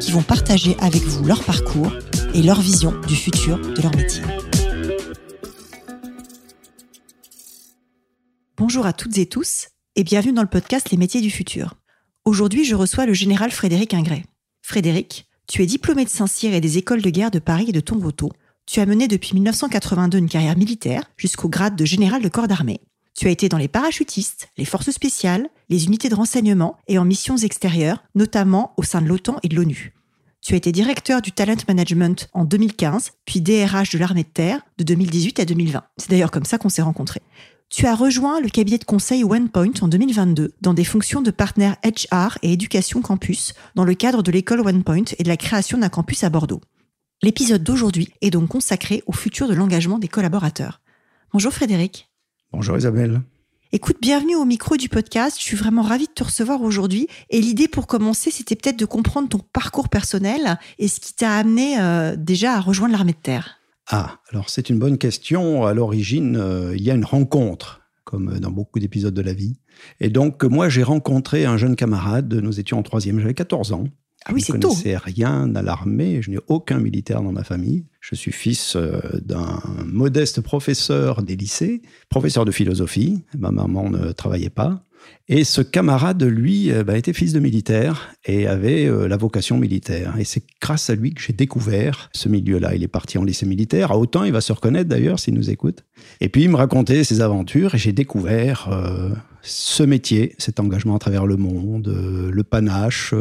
qui vont partager avec vous leur parcours et leur vision du futur de leur métier. Bonjour à toutes et tous et bienvenue dans le podcast Les métiers du futur. Aujourd'hui, je reçois le général Frédéric Ingray. Frédéric, tu es diplômé de Saint-Cyr et des écoles de guerre de Paris et de Tombouctou. Tu as mené depuis 1982 une carrière militaire jusqu'au grade de général de corps d'armée. Tu as été dans les parachutistes, les forces spéciales, les unités de renseignement et en missions extérieures, notamment au sein de l'OTAN et de l'ONU. Tu as été directeur du talent management en 2015, puis DRH de l'armée de terre de 2018 à 2020. C'est d'ailleurs comme ça qu'on s'est rencontrés. Tu as rejoint le cabinet de conseil OnePoint en 2022 dans des fonctions de partenaire HR et éducation campus dans le cadre de l'école OnePoint et de la création d'un campus à Bordeaux. L'épisode d'aujourd'hui est donc consacré au futur de l'engagement des collaborateurs. Bonjour Frédéric. Bonjour Isabelle. Écoute, bienvenue au micro du podcast. Je suis vraiment ravie de te recevoir aujourd'hui. Et l'idée pour commencer, c'était peut-être de comprendre ton parcours personnel et ce qui t'a amené euh, déjà à rejoindre l'armée de terre. Ah, alors c'est une bonne question. À l'origine, euh, il y a une rencontre, comme dans beaucoup d'épisodes de la vie. Et donc, moi, j'ai rencontré un jeune camarade. Nous étions en troisième, j'avais 14 ans. Ah oui, je ne connaissais rien à l'armée, je n'ai aucun militaire dans ma famille. Je suis fils euh, d'un modeste professeur des lycées, professeur de philosophie. Ma maman ne travaillait pas. Et ce camarade, lui, euh, bah, était fils de militaire et avait euh, la vocation militaire. Et c'est grâce à lui que j'ai découvert ce milieu-là. Il est parti en lycée militaire. À autant, il va se reconnaître d'ailleurs s'il nous écoute. Et puis, il me racontait ses aventures et j'ai découvert euh, ce métier, cet engagement à travers le monde, le panache,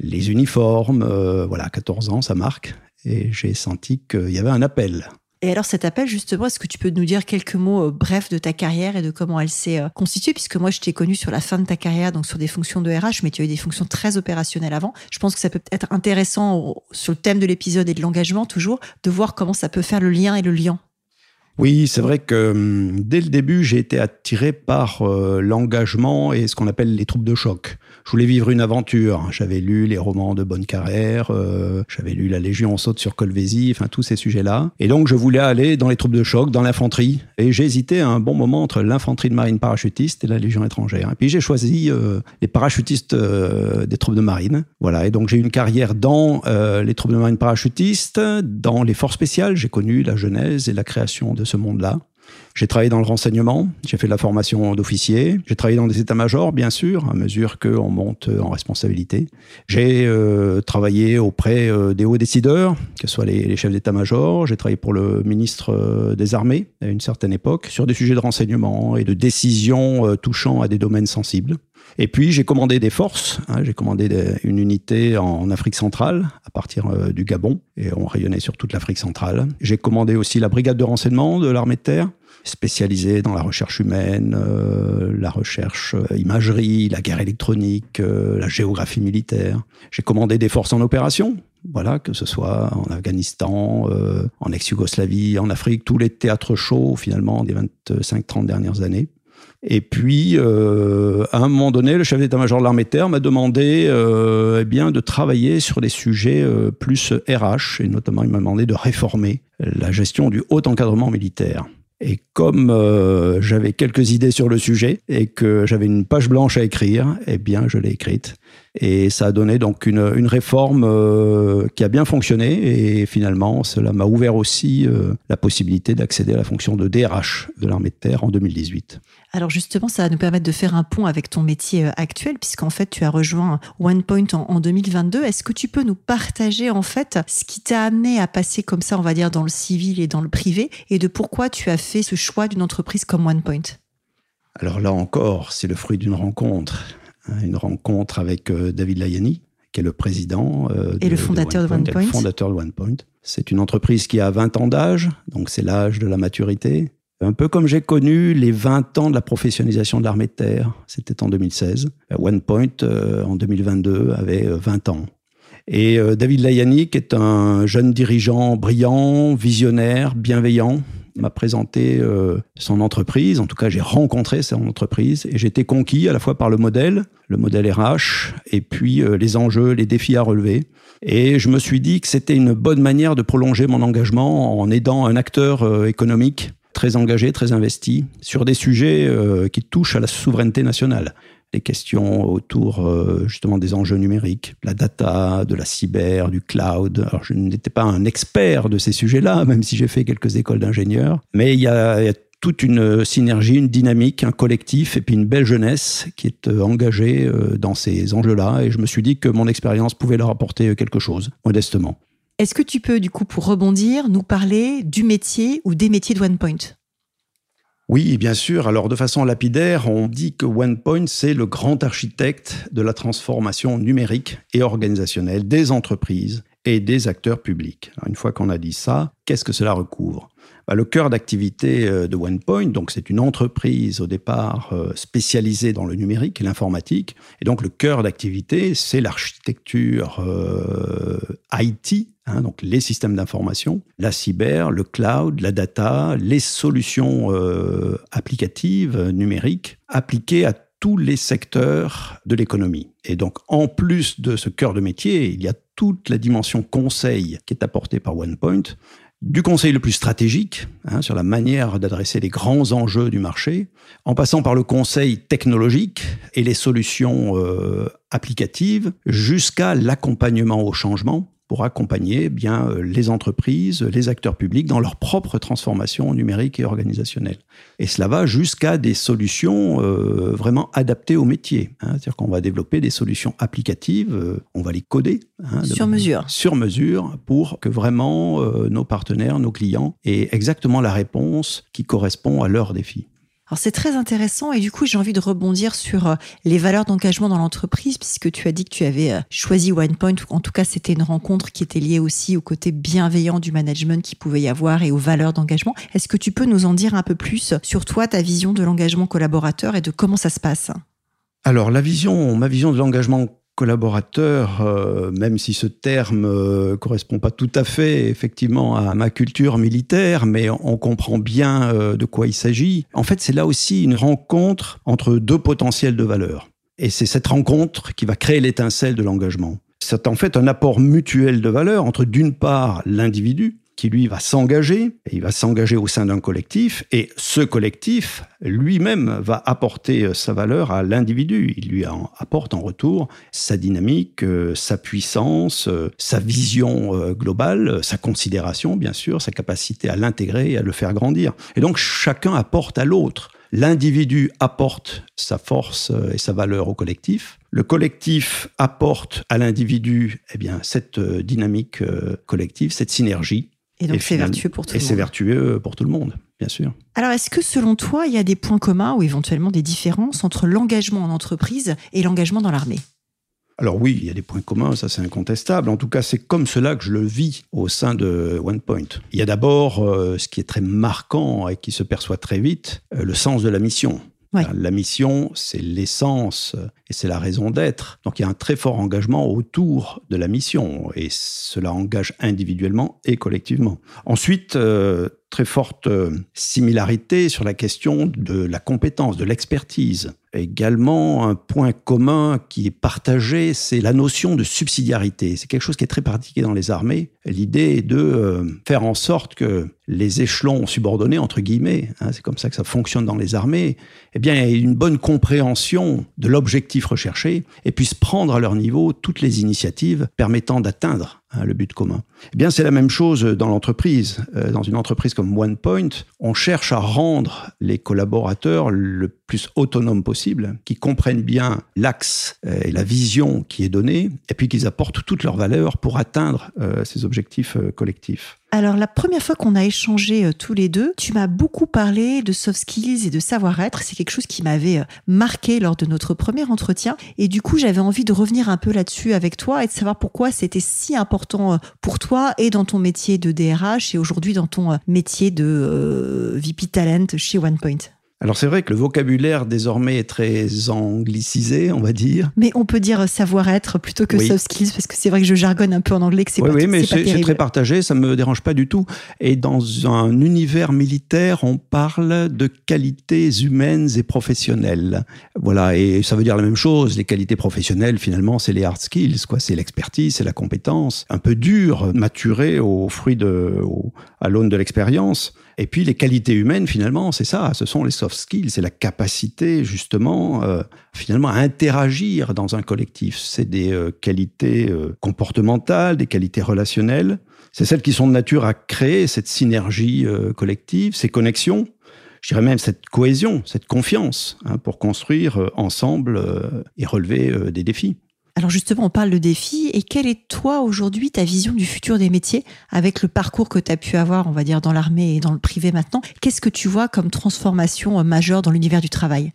les uniformes. voilà, 14 ans, ça marque. Et j'ai senti qu'il y avait un appel. Et alors cet appel, justement, est-ce que tu peux nous dire quelques mots euh, brefs de ta carrière et de comment elle s'est euh, constituée? Puisque moi, je t'ai connu sur la fin de ta carrière, donc sur des fonctions de RH, mais tu as eu des fonctions très opérationnelles avant. Je pense que ça peut être intéressant sur le thème de l'épisode et de l'engagement, toujours, de voir comment ça peut faire le lien et le lien. Oui, c'est vrai que hum, dès le début, j'ai été attiré par euh, l'engagement et ce qu'on appelle les troupes de choc. Je voulais vivre une aventure. J'avais lu les romans de Bonne Carrère, euh, j'avais lu La Légion saute sur Colvézi, enfin tous ces sujets-là. Et donc, je voulais aller dans les troupes de choc, dans l'infanterie. Et j'ai hésité un bon moment entre l'infanterie de marine parachutiste et la Légion étrangère. Et puis, j'ai choisi euh, les parachutistes des troupes de marine. Voilà. Et donc, j'ai eu une carrière dans les troupes de marine parachutistes, dans les forces spéciales. J'ai connu la genèse et la création de ce monde-là. J'ai travaillé dans le renseignement, j'ai fait de la formation d'officier, j'ai travaillé dans des états-majors, bien sûr, à mesure qu'on monte en responsabilité. J'ai euh, travaillé auprès euh, des hauts décideurs, que ce soit les, chefs d'état-major, j'ai travaillé pour le ministre euh, des Armées à une certaine époque, sur des sujets de renseignement et de décisions euh, touchant à des domaines sensibles. Et puis j'ai commandé des forces, hein, j'ai commandé une unité en Afrique centrale à partir euh, du Gabon et on rayonnait sur toute l'Afrique centrale. J'ai commandé aussi la brigade de renseignement de l'armée de terre, spécialisée dans la recherche humaine, euh, la recherche euh, imagerie, la guerre électronique, euh, la géographie militaire. J'ai commandé des forces en opération. Voilà, que ce soit en Afghanistan, euh, en ex-Yougoslavie, en Afrique, tous les théâtres chauds finalement des 25-30 dernières années. Et puis, euh, à un moment donné, le chef d'état-major de l'armée de terre m'a demandé euh, eh de travailler sur des sujets euh, plus RH, et notamment il m'a demandé de réformer la gestion du haut encadrement militaire. Et comme j'avais quelques idées sur le sujet et que j'avais une page blanche à écrire, eh je l'ai écrite. Et ça a donné donc une, une réforme euh, qui a bien fonctionné. Et finalement, cela m'a ouvert aussi euh, la possibilité d'accéder à la fonction de DRH de l'armée de terre en 2018. Alors justement, ça va nous permettre de faire un pont avec ton métier euh, actuel, puisqu'en fait, tu as rejoint OnePoint en, en 2022. Est-ce que tu peux nous partager en fait ce qui t'a amené à passer comme ça, on va dire, dans le civil et dans le privé, et de pourquoi tu as fait ce choix d'une entreprise comme OnePoint Alors là encore, c'est le fruit d'une rencontre. Hein, Une rencontre avec euh, David Layani, qui est le président euh, Et le fondateur de OnePoint. fondateur de OnePoint. C'est une entreprise qui a 20 ans d'âge, donc c'est l'âge de la maturité. Un peu comme j'ai connu les 20 ans de la professionnalisation de l'armée de terre, c'était en 2016. OnePoint, euh, en 2022, avait euh, 20 ans. Et David Layanik est un jeune dirigeant brillant, visionnaire, bienveillant, m'a présenté euh, son entreprise. En tout cas, j'ai rencontré son entreprise et été conquis à la fois par le modèle, le modèle RH, et puis euh, les enjeux, les défis à relever. Et je me suis dit que c'était une bonne manière de prolonger mon engagement en aidant un acteur euh, économique très engagé, très investi, sur des sujets qui touchent à la souveraineté nationale les questions autour euh, justement des enjeux numériques, la data, de la cyber, du cloud. Alors je n'étais pas un expert de ces sujets-là, même si j'ai fait quelques écoles d'ingénieurs, mais il y, a, toute une synergie, une dynamique, un collectif et puis une belle jeunesse qui est euh, engagée euh, dans ces enjeux-là. Et je me suis dit que mon expérience pouvait leur apporter quelque chose, modestement. Est-ce que tu peux, du coup, pour rebondir, nous parler du métier ou des métiers de OnePoint oui, bien sûr. Alors, de façon lapidaire, on dit que OnePoint, c'est le grand architecte de la transformation numérique et organisationnelle des entreprises et des acteurs publics. une fois qu'on a dit ça, qu'est-ce que cela recouvre? Bah, Le cœur d'activité euh, de OnePoint, donc c'est une entreprise au départ euh, spécialisée dans le numérique et l'informatique. Et donc le cœur d'activité, c'est l'architecture euh, IT Hein, donc les systèmes d'information, la cyber, le cloud, la data, les solutions applicatives numériques appliquées à tous les secteurs de l'économie. Et donc, en plus de ce cœur de métier, il y a toute la dimension conseil qui est apportée par OnePoint, du conseil le plus stratégique hein, sur la manière d'adresser les grands enjeux du marché, en passant par le conseil technologique et les solutions euh, applicatives, jusqu'à l'accompagnement au changement pour accompagner eh bien euh, les entreprises, les acteurs publics dans leur propre transformation numérique et organisationnelle. Et cela va jusqu'à des solutions euh, vraiment adaptées au métier. Hein. C'est-à-dire qu'on va développer des solutions applicatives, euh, on va les coder. Hein, sur mesure. Sur mesure pour que vraiment nos partenaires, nos clients aient exactement la réponse qui correspond à leurs défis. Alors c'est très intéressant et du coup j'ai envie de rebondir sur euh, les valeurs d'engagement dans l'entreprise puisque tu as dit que tu avais euh, choisi OnePoint, en tout cas c'était une rencontre qui était liée aussi au côté bienveillant du management qui pouvait y avoir et aux valeurs d'engagement. Est-ce que tu peux nous en dire un peu plus sur toi, ta vision de l'engagement collaborateur et de comment ça se passe? Alors la vision, ma vision de l'engagement collaborateur, euh, même si ce terme euh, correspond pas tout à fait effectivement à ma culture militaire, mais on comprend bien euh, de quoi il s'agit. En fait, c'est là aussi une rencontre entre deux potentiels de valeurs. Et c'est cette rencontre qui va créer l'étincelle de l'engagement. C'est en fait un apport mutuel de valeurs entre d'une part l'individu, qui lui va s'engager, et il va s'engager au sein d'un collectif, et ce collectif lui-même va apporter euh, sa valeur à l'individu. Il lui apporte en retour sa dynamique, euh, sa puissance, euh, sa vision globale, sa considération, bien sûr, sa capacité à l'intégrer et à le faire grandir. Et donc chacun apporte à l'autre. L'individu apporte sa force et sa valeur au collectif. Le collectif apporte à l'individu eh bien, cette dynamique collective, cette synergie. Et donc c'est vertueux pour tout le monde. Et c'est vertueux pour tout le monde, bien sûr. Alors est-ce que selon toi, il y a des points communs ou éventuellement des différences entre l'engagement en entreprise et l'engagement dans l'armée? Alors oui, il y a des points communs, ça c'est incontestable. En tout cas, c'est comme cela que je le vis au sein de OnePoint. Il y a d'abord euh, ce qui est très marquant et qui se perçoit très vite, euh, le sens de la mission. La mission, c'est l'essence et c'est la raison d'être. Donc il y a un très fort engagement autour de la mission et cela engage individuellement et collectivement. Ensuite, euh, très forte euh, similarité sur la question de la compétence, de l'expertise. Également, un point commun qui est partagé, c'est la notion de subsidiarité. C'est quelque chose qui est très pratiqué dans les armées. L'idée est de euh, faire en sorte que les échelons subordonnés, entre guillemets, hein, c'est comme ça que ça fonctionne dans les armées, eh bien, aient une bonne compréhension de l'objectif recherché et puissent prendre à leur niveau toutes les initiatives permettant d'atteindre Hein, le but commun. Eh bien, c'est la même chose dans l'entreprise. Euh, dans une entreprise comme OnePoint, on cherche à rendre les collaborateurs le plus autonomes possible, qui comprennent bien l'axe euh, et la vision qui est donnée, et puis qu'ils apportent toutes leurs valeurs pour atteindre ces objectifs collectifs. Alors la première fois qu'on a échangé euh, tous les deux, tu m'as beaucoup parlé de soft skills et de savoir-être. C'est quelque chose qui m'avait euh, marqué lors de notre premier entretien. Et du coup, j'avais envie de revenir un peu là-dessus avec toi et de savoir pourquoi c'était si important euh, pour toi et dans ton métier de DRH et aujourd'hui dans ton métier de VP Talent chez OnePoint. Alors c'est vrai que le vocabulaire désormais est très anglicisé, on va dire. Mais on peut dire savoir-être plutôt que soft skills, parce que c'est vrai que je jargonne un peu en anglais, que c'est oui, pas Oui, mais c'est très partagé, ça me dérange pas du tout. Et dans un univers militaire, on parle de qualités humaines et professionnelles. Voilà, et ça veut dire la même chose. Les qualités professionnelles, finalement, c'est les hard skills, quoi. C'est l'expertise, c'est la compétence, un peu dure, maturée au fruit de, à l'aune de l'expérience. Et puis les qualités humaines, finalement, c'est ça, ce sont les soft skills, c'est la capacité justement, euh, finalement, à interagir dans un collectif. C'est des euh, qualités euh, comportementales, des qualités relationnelles. C'est celles qui sont de nature à créer cette synergie collective, ces connexions. Je dirais même cette cohésion, cette confiance, hein, pour construire ensemble et relever des défis. Alors justement, on parle de défis. Et quelle est toi aujourd'hui ta vision du futur des métiers avec le parcours que tu as pu avoir, on va dire, dans l'armée et dans le privé maintenant? Qu'est-ce que tu vois comme transformation euh, majeure dans l'univers du travail?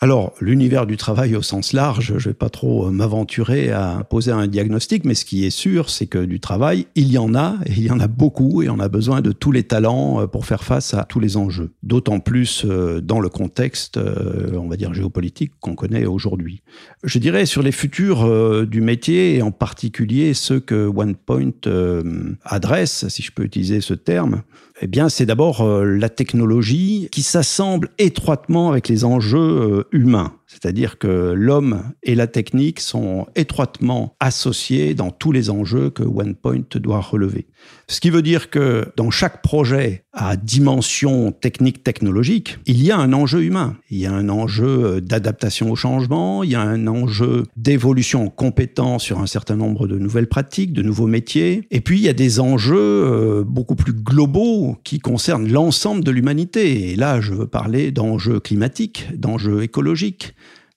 Alors, l'univers du travail au sens large, je ne vais pas trop euh, m'aventurer à poser un diagnostic, mais ce qui est sûr, c'est que du travail, il y en a, et il y en a beaucoup, et on a besoin de tous les talents euh, pour faire face à tous les enjeux. D'autant plus euh, dans le contexte, on va dire, géopolitique qu'on connaît aujourd'hui. Je dirais sur les futurs du métier, et en particulier ceux que OnePoint adresse, si je peux utiliser ce terme, eh bien, c'est d'abord euh, la technologie qui s'assemble étroitement avec les enjeux euh, humains. C'est-à-dire que l'homme et la technique sont étroitement associés dans tous les enjeux que OnePoint doit relever. Ce qui veut dire que dans chaque projet à dimension technique technologique, il y a un enjeu humain. Il y a un enjeu d'adaptation au changement, il y a un enjeu d'évolution en sur un certain nombre de nouvelles pratiques, de nouveaux métiers. Et puis il y a des enjeux euh, beaucoup plus globaux qui concernent l'ensemble de l'humanité. Et là, je veux parler d'enjeux climatiques, d'enjeux écologiques,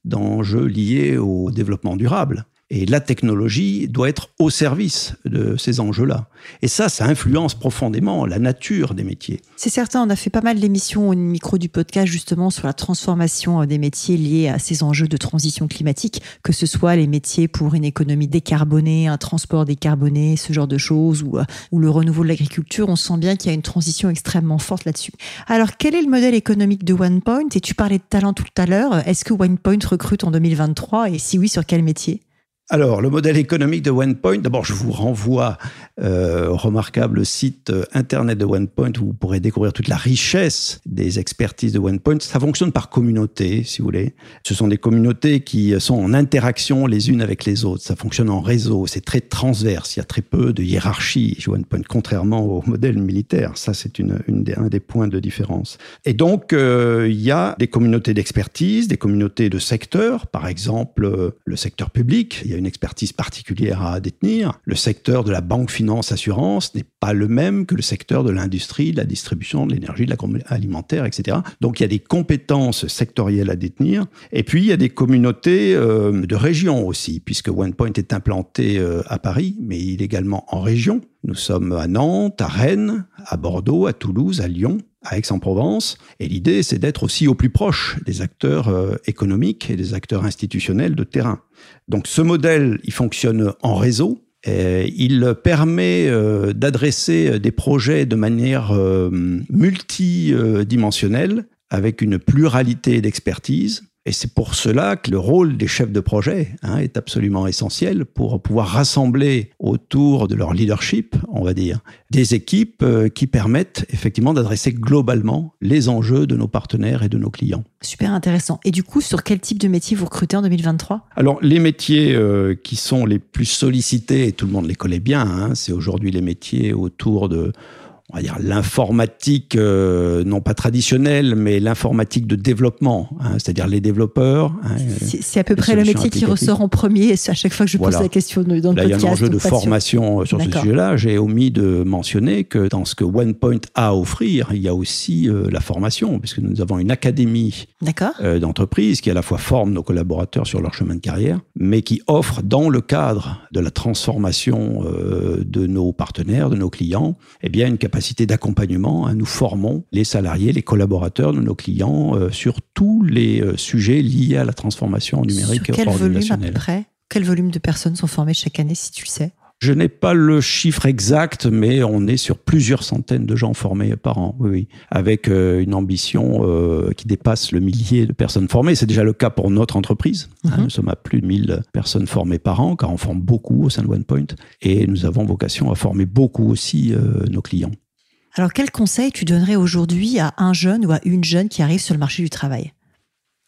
d'enjeux liés au développement durable. Et la technologie doit être au service de ces enjeux-là. Et ça, ça influence profondément la nature des métiers. C'est certain, on a fait pas mal d'émissions au micro du podcast justement sur la transformation euh, des métiers liés à ces enjeux de transition climatique, que ce soit les métiers pour une économie décarbonée, un transport décarboné, ce genre de choses, ou, euh, ou le renouveau de l'agriculture. On sent bien qu'il y a une transition extrêmement forte là-dessus. Alors, quel est le modèle économique de OnePoint? Et tu parlais de talent tout à l'heure. Est-ce que OnePoint recrute en 2023 Et si oui, sur quel métier? Alors, le modèle économique de OnePoint, d'abord, je vous renvoie euh, au remarquable site euh, internet de OnePoint où vous pourrez découvrir toute la richesse des expertises de OnePoint. Ça fonctionne par communauté, si vous voulez. Ce sont des communautés qui sont en interaction les unes avec les autres. Ça fonctionne en réseau. C'est très transverse. Il y a très peu de hiérarchie chez OnePoint, contrairement au modèle militaire. Ça, c'est un des points de différence. Et donc, euh, il y a des communautés d'expertise, des communautés de secteurs. Par exemple, le secteur public. Une expertise particulière à détenir. Le secteur de la banque finance assurance n'est pas le même que le secteur de l'industrie, de la distribution, de l'énergie, de l'alimentaire, etc. Donc il y a des compétences sectorielles à détenir. Et puis il y a des communautés euh, de région aussi, puisque OnePoint est implanté euh, à Paris, mais il est également en région. Nous sommes à Nantes, à Rennes, à Bordeaux, à Toulouse, à Lyon à Aix-en-Provence. Et l'idée, c'est d'être aussi au plus proche des acteurs euh, économiques et des acteurs institutionnels de terrain. Donc ce modèle, il fonctionne en réseau. Et il permet euh, d'adresser des projets de manière euh, multidimensionnelle avec une pluralité d'expertise et c'est pour cela que le rôle des chefs de projet hein, est absolument essentiel pour pouvoir rassembler autour de leur leadership, on va dire, des équipes euh, qui permettent effectivement d'adresser globalement les enjeux de nos partenaires et de nos clients. Super intéressant. Et du coup, sur quel type de métier vous recrutez en 2023 Alors, les métiers euh, qui sont les plus sollicités, et tout le monde les connaît bien, hein, c'est aujourd'hui les métiers autour de on va dire l'informatique euh, non pas traditionnelle mais l'informatique de développement hein, c'est-à-dire les développeurs hein, c'est à peu près le métier qui ressort en premier à chaque fois que je pose la question dans le là, il y a un enjeu de formation sur ce sujet-là. J'ai omis de mentionner que dans ce que OnePoint a à offrir il y a aussi euh, la formation puisque nous avons une académie euh, d'entreprise qui à la fois forme nos collaborateurs sur leur chemin de carrière mais qui offre dans le cadre de la transformation de nos partenaires de nos clients eh bien une capacité d'accompagnement. Hein. Nous formons les salariés, les collaborateurs de nos clients euh, sur tous les euh, sujets liés à la transformation numérique sur quel volume à peu près Quel volume de personnes sont formées chaque année, si tu le sais? Je n'ai pas le chiffre exact, mais on est sur plusieurs centaines de gens formés par an, oui, avec euh, une ambition euh, qui dépasse le millier de personnes formées. C'est déjà le cas pour notre entreprise. Hein. Mhm. nous sommes à plus de 1000 personnes formées par an, car on forme beaucoup au sein de OnePoint, et nous avons vocation à former beaucoup aussi euh, nos clients. Alors, quel conseil tu donnerais aujourd'hui à un jeune ou à une jeune qui arrive sur le marché du travail?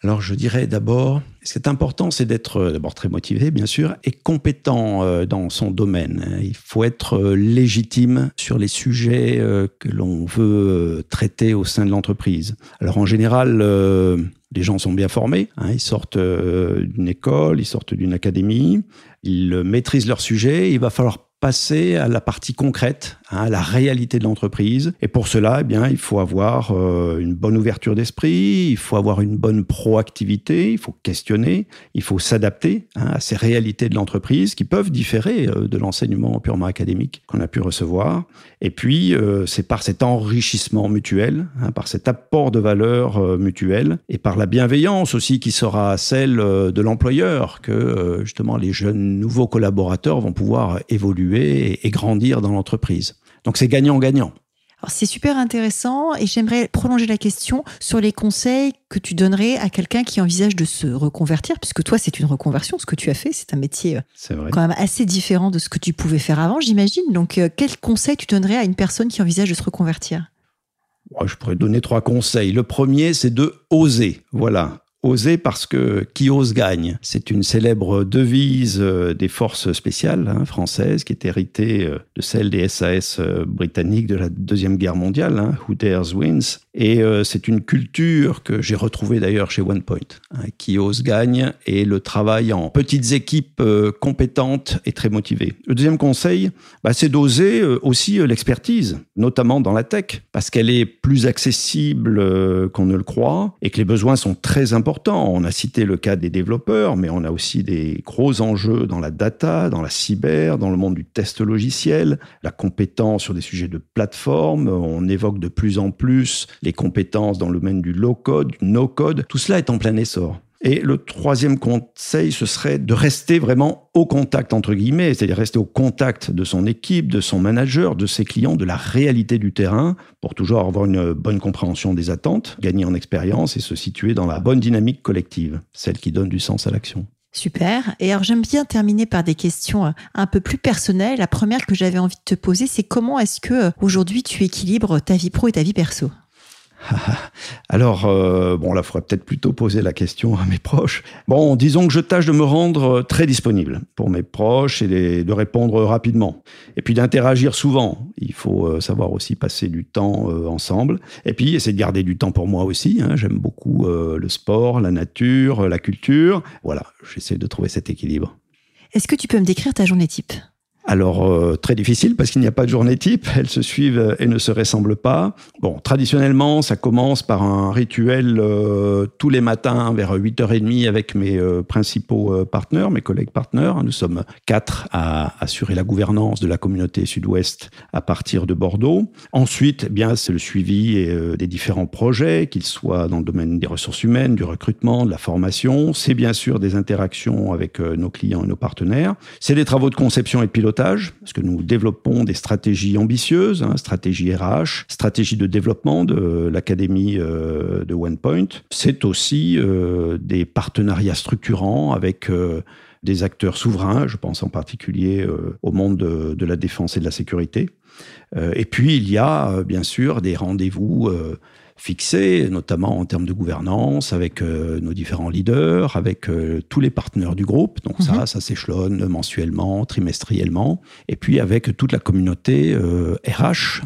Alors je dirais d'abord, ce qui est important, c'est d'être euh, d'abord très motivé, bien sûr, et compétent euh, dans son domaine. Il faut être euh, légitime sur les sujets que l'on veut traiter au sein de l'entreprise. Alors en général, les gens sont bien formés, hein. ils sortent d'une école, ils sortent d'une académie, ils maîtrisent leur sujet, il va falloir passer à la partie concrète, hein, la réalité de l'entreprise. Et pour cela, eh bien, il faut avoir euh, une bonne ouverture d'esprit, il faut avoir une bonne proactivité, il faut questionner, il faut s'adapter hein, à ces réalités de l'entreprise qui peuvent différer euh, de l'enseignement purement académique qu'on a pu recevoir. Et puis, euh, c'est par cet enrichissement mutuel, hein, par cet apport de valeur mutuelle et par la bienveillance aussi qui sera celle de l'employeur que justement les jeunes nouveaux collaborateurs vont pouvoir évoluer et, grandir dans l'entreprise. Donc c'est gagnant-gagnant. c'est super intéressant et j'aimerais prolonger la question sur les conseils que tu donnerais à quelqu'un qui envisage de se reconvertir, puisque toi c'est une reconversion, ce que tu as fait, c'est un métier euh, quand même assez différent de ce que tu pouvais faire avant, j'imagine. Donc euh, quel conseil tu donnerais à une personne qui envisage de se reconvertir? Je pourrais donner trois conseils. Le premier, c'est de oser. Voilà, Oser parce que qui ose gagne. C'est une célèbre devise euh, des forces spéciales hein, françaises qui est héritée euh, de celle des SAS euh, britanniques de la Deuxième Guerre mondiale, hein, Who Dares Wins. Et c'est une culture que j'ai retrouvée d'ailleurs chez OnePoint. Hein, qui ose gagne et le travail en petites équipes compétentes et très motivées. Le deuxième conseil, bah, c'est d'oser aussi l'expertise, notamment dans la tech, parce qu'elle est plus accessible qu'on ne le croit et que les besoins sont très importants on a cité le cas des développeurs, mais on a aussi des gros enjeux dans la data, dans la cyber, dans le monde du test logiciel, la compétence sur des sujets de plateforme. On évoque de plus en plus les compétences dans le domaine du low-code, du no-code. Tout cela est en plein essor. Et le troisième conseil, ce serait de rester vraiment au contact, entre guillemets, c'est-à-dire rester au contact de son équipe, de son manager, de ses clients, de la réalité du terrain, pour toujours avoir une bonne compréhension des attentes, gagner en expérience et se situer dans la bonne dynamique collective, celle qui donne du sens à l'action. Super. Et alors j'aime bien terminer par des questions euh, un peu plus personnelles. La première que j'avais envie de te poser, c'est comment est-ce que euh, aujourd'hui tu équilibres ta vie pro et ta vie perso? Alors, euh, bon, là, il faudrait peut-être plutôt poser la question à mes proches. Bon, disons que je tâche de me rendre euh, très disponible pour mes proches et de répondre rapidement. Et puis d'interagir souvent. Il faut euh, savoir aussi passer du temps ensemble. Et puis, essayer de garder du temps pour moi aussi. Hein. J'aime beaucoup le sport, la nature, la culture. Voilà, j'essaie de trouver cet équilibre. Est-ce que tu peux me décrire ta journée type? Alors, euh, très difficile parce qu'il n'y a pas de journée type, elles se suivent et ne se ressemblent pas. Bon, traditionnellement, ça commence par un rituel euh, tous les matins vers 8h30 avec mes euh, principaux partenaires, mes collègues partenaires. Nous sommes quatre à assurer la gouvernance de la communauté sud-ouest à partir de Bordeaux. Ensuite, eh bien, c'est le suivi des différents projets, qu'ils soient dans le domaine des ressources humaines, du recrutement, de la formation. C'est bien sûr des interactions avec nos clients et nos partenaires. C'est des travaux de conception et de pilotage parce que nous développons des stratégies ambitieuses, hein, stratégie RH, stratégie de développement de l'académie euh, de OnePoint. C'est aussi euh, des partenariats structurants avec euh, des acteurs souverains, je pense en particulier au monde de, la défense et de la sécurité. et puis il y a bien sûr des rendez-vous fixé, notamment en termes de gouvernance, avec euh, nos différents leaders, avec euh, tous les partenaires du groupe. Donc ça, mhm. ça s'échelonne mensuellement, trimestriellement. Et puis avec toute la communauté RH, euh,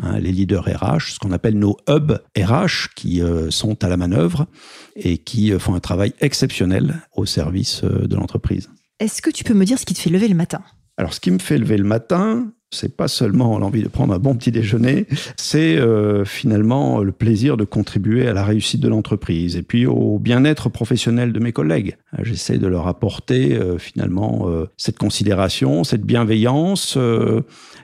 hein, les leaders RH, ce qu'on appelle nos hubs RH, qui sont à la manœuvre et qui font un travail exceptionnel au service de l'entreprise. Est-ce que tu peux me dire ce qui te fait lever le matin? Alors ce qui me fait lever le matin, c'est pas seulement l'envie de prendre un bon petit déjeuner, c'est euh, finalement le plaisir de contribuer à la réussite de l'entreprise et puis au bien-être professionnel de mes collègues. J'essaie de leur apporter euh, finalement euh, cette considération, cette bienveillance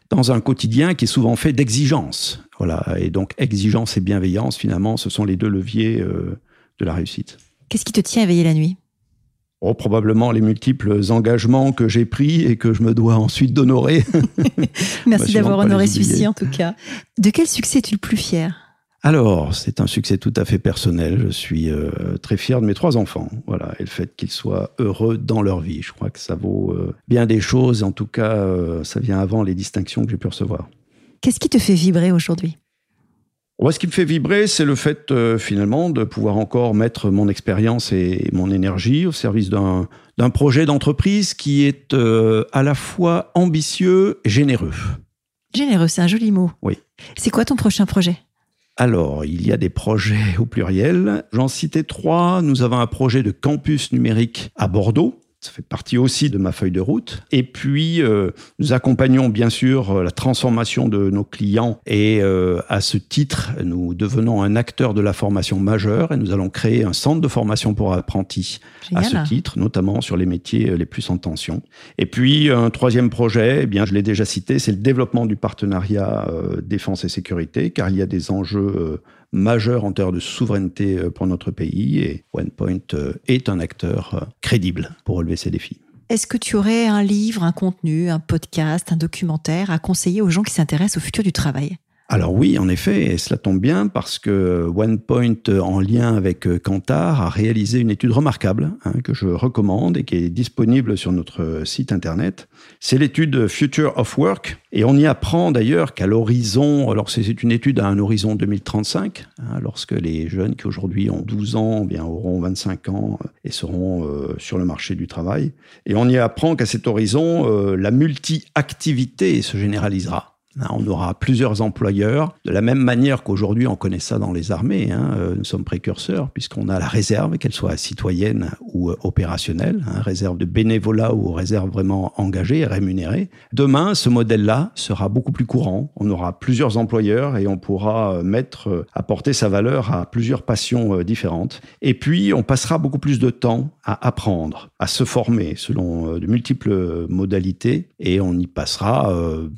dans un quotidien qui est souvent fait d'exigence. Voilà, et donc exigence et bienveillance finalement, ce sont les deux leviers de la réussite. Qu'est-ce qui te tient éveillé la nuit? Oh, probablement les multiples engagements que j'ai pris et que je me dois ensuite d'honorer. Merci d'avoir honoré celui-ci en tout cas. De quel succès es-tu le plus fier? Alors, c'est un succès tout à fait personnel. Je suis euh, très fier de mes trois enfants. Voilà, et le fait qu'ils soient heureux dans leur vie. Je crois que ça vaut euh, bien des choses. En tout cas, euh, ça vient avant les distinctions que j'ai pu recevoir. Qu'est-ce qui te fait vibrer aujourd'hui? Ce qui me fait vibrer, c'est le fait finalement de pouvoir encore mettre mon expérience et mon énergie au service d'un projet d'entreprise qui est à la fois ambitieux et généreux. Généreux, c'est un joli mot. Oui. C'est quoi ton prochain projet? Alors, il y a des projets au pluriel. J'en citais trois. Nous avons un projet de campus numérique à Bordeaux ça fait partie aussi de ma feuille de route. Et puis, euh, nous accompagnons bien sûr euh, la transformation de nos clients et euh, à ce titre, nous devenons un acteur de la formation majeure et nous allons créer un centre de formation pour apprentis à ce titre, notamment sur les métiers les plus en tension. Et puis, un troisième projet, eh bien, je l'ai déjà cité, c'est le développement du partenariat défense et sécurité, car il y a des enjeux majeur en termes de souveraineté euh, pour notre pays et OnePoint euh, est un acteur euh, crédible pour relever ces défis. Est-ce que tu aurais un livre, un contenu, un podcast, un documentaire à conseiller aux gens qui s'intéressent au futur du travail? Alors oui, en effet, et cela tombe bien parce que OnePoint, en lien avec Kantar, a réalisé une étude remarquable hein, que je recommande et qui est disponible sur notre site internet. C'est l'étude Future of Work, et on y apprend d'ailleurs qu'à l'horizon, alors c'est une étude à un horizon 2035, hein, lorsque les jeunes qui aujourd'hui ont 12 ans, bien auront 25 ans et seront euh, sur le marché du travail. Et on y apprend qu'à cet horizon, euh, la multi-activité se généralisera. Hein, on aura plusieurs employeurs, de la même manière qu'aujourd'hui on connaît ça dans les armées. Hein, euh, nous sommes précurseurs puisqu'on a la réserve, qu'elle soit citoyenne ou euh, opérationnelle, hein, réserve de bénévolat ou réserve vraiment engagée et rémunérée. Demain, ce modèle-là sera beaucoup plus courant. On aura plusieurs employeurs et on pourra euh, mettre, apporter sa valeur à plusieurs passions différentes. Et puis, on passera beaucoup plus de temps à apprendre, à se former selon de multiples modalités et on y passera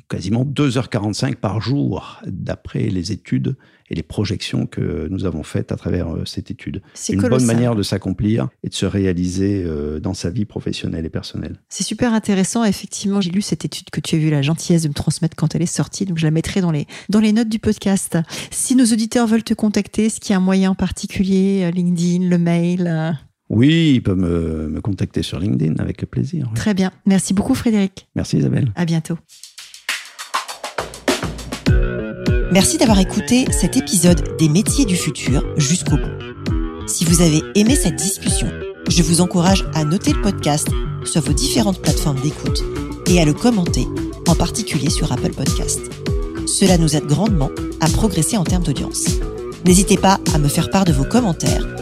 quasiment deux heures 45 par jour, d'après les études et les projections que nous avons faites à travers euh, cette étude. C'est une bonne manière de s'accomplir et de se réaliser euh, dans sa vie professionnelle et personnelle. C'est super intéressant. Effectivement, j'ai lu cette étude que tu as eu la gentillesse de me transmettre quand elle est sortie, donc je la mettrai dans les, dans les notes du podcast. Si nos auditeurs veulent te contacter, est-ce qu'il y a un moyen en particulier, euh, LinkedIn, le mail oui, ils peuvent me, me, contacter sur LinkedIn avec plaisir. Très bien. Merci beaucoup, Frédéric. Merci, Isabelle. À bientôt. Merci d'avoir écouté cet épisode des métiers du futur jusqu'au bout. Si vous avez aimé cette discussion, je vous encourage à noter le podcast sur vos différentes plateformes d'écoute et à le commenter, en particulier sur Apple Podcast. Cela nous aide grandement à progresser en termes d'audience. N'hésitez pas à me faire part de vos commentaires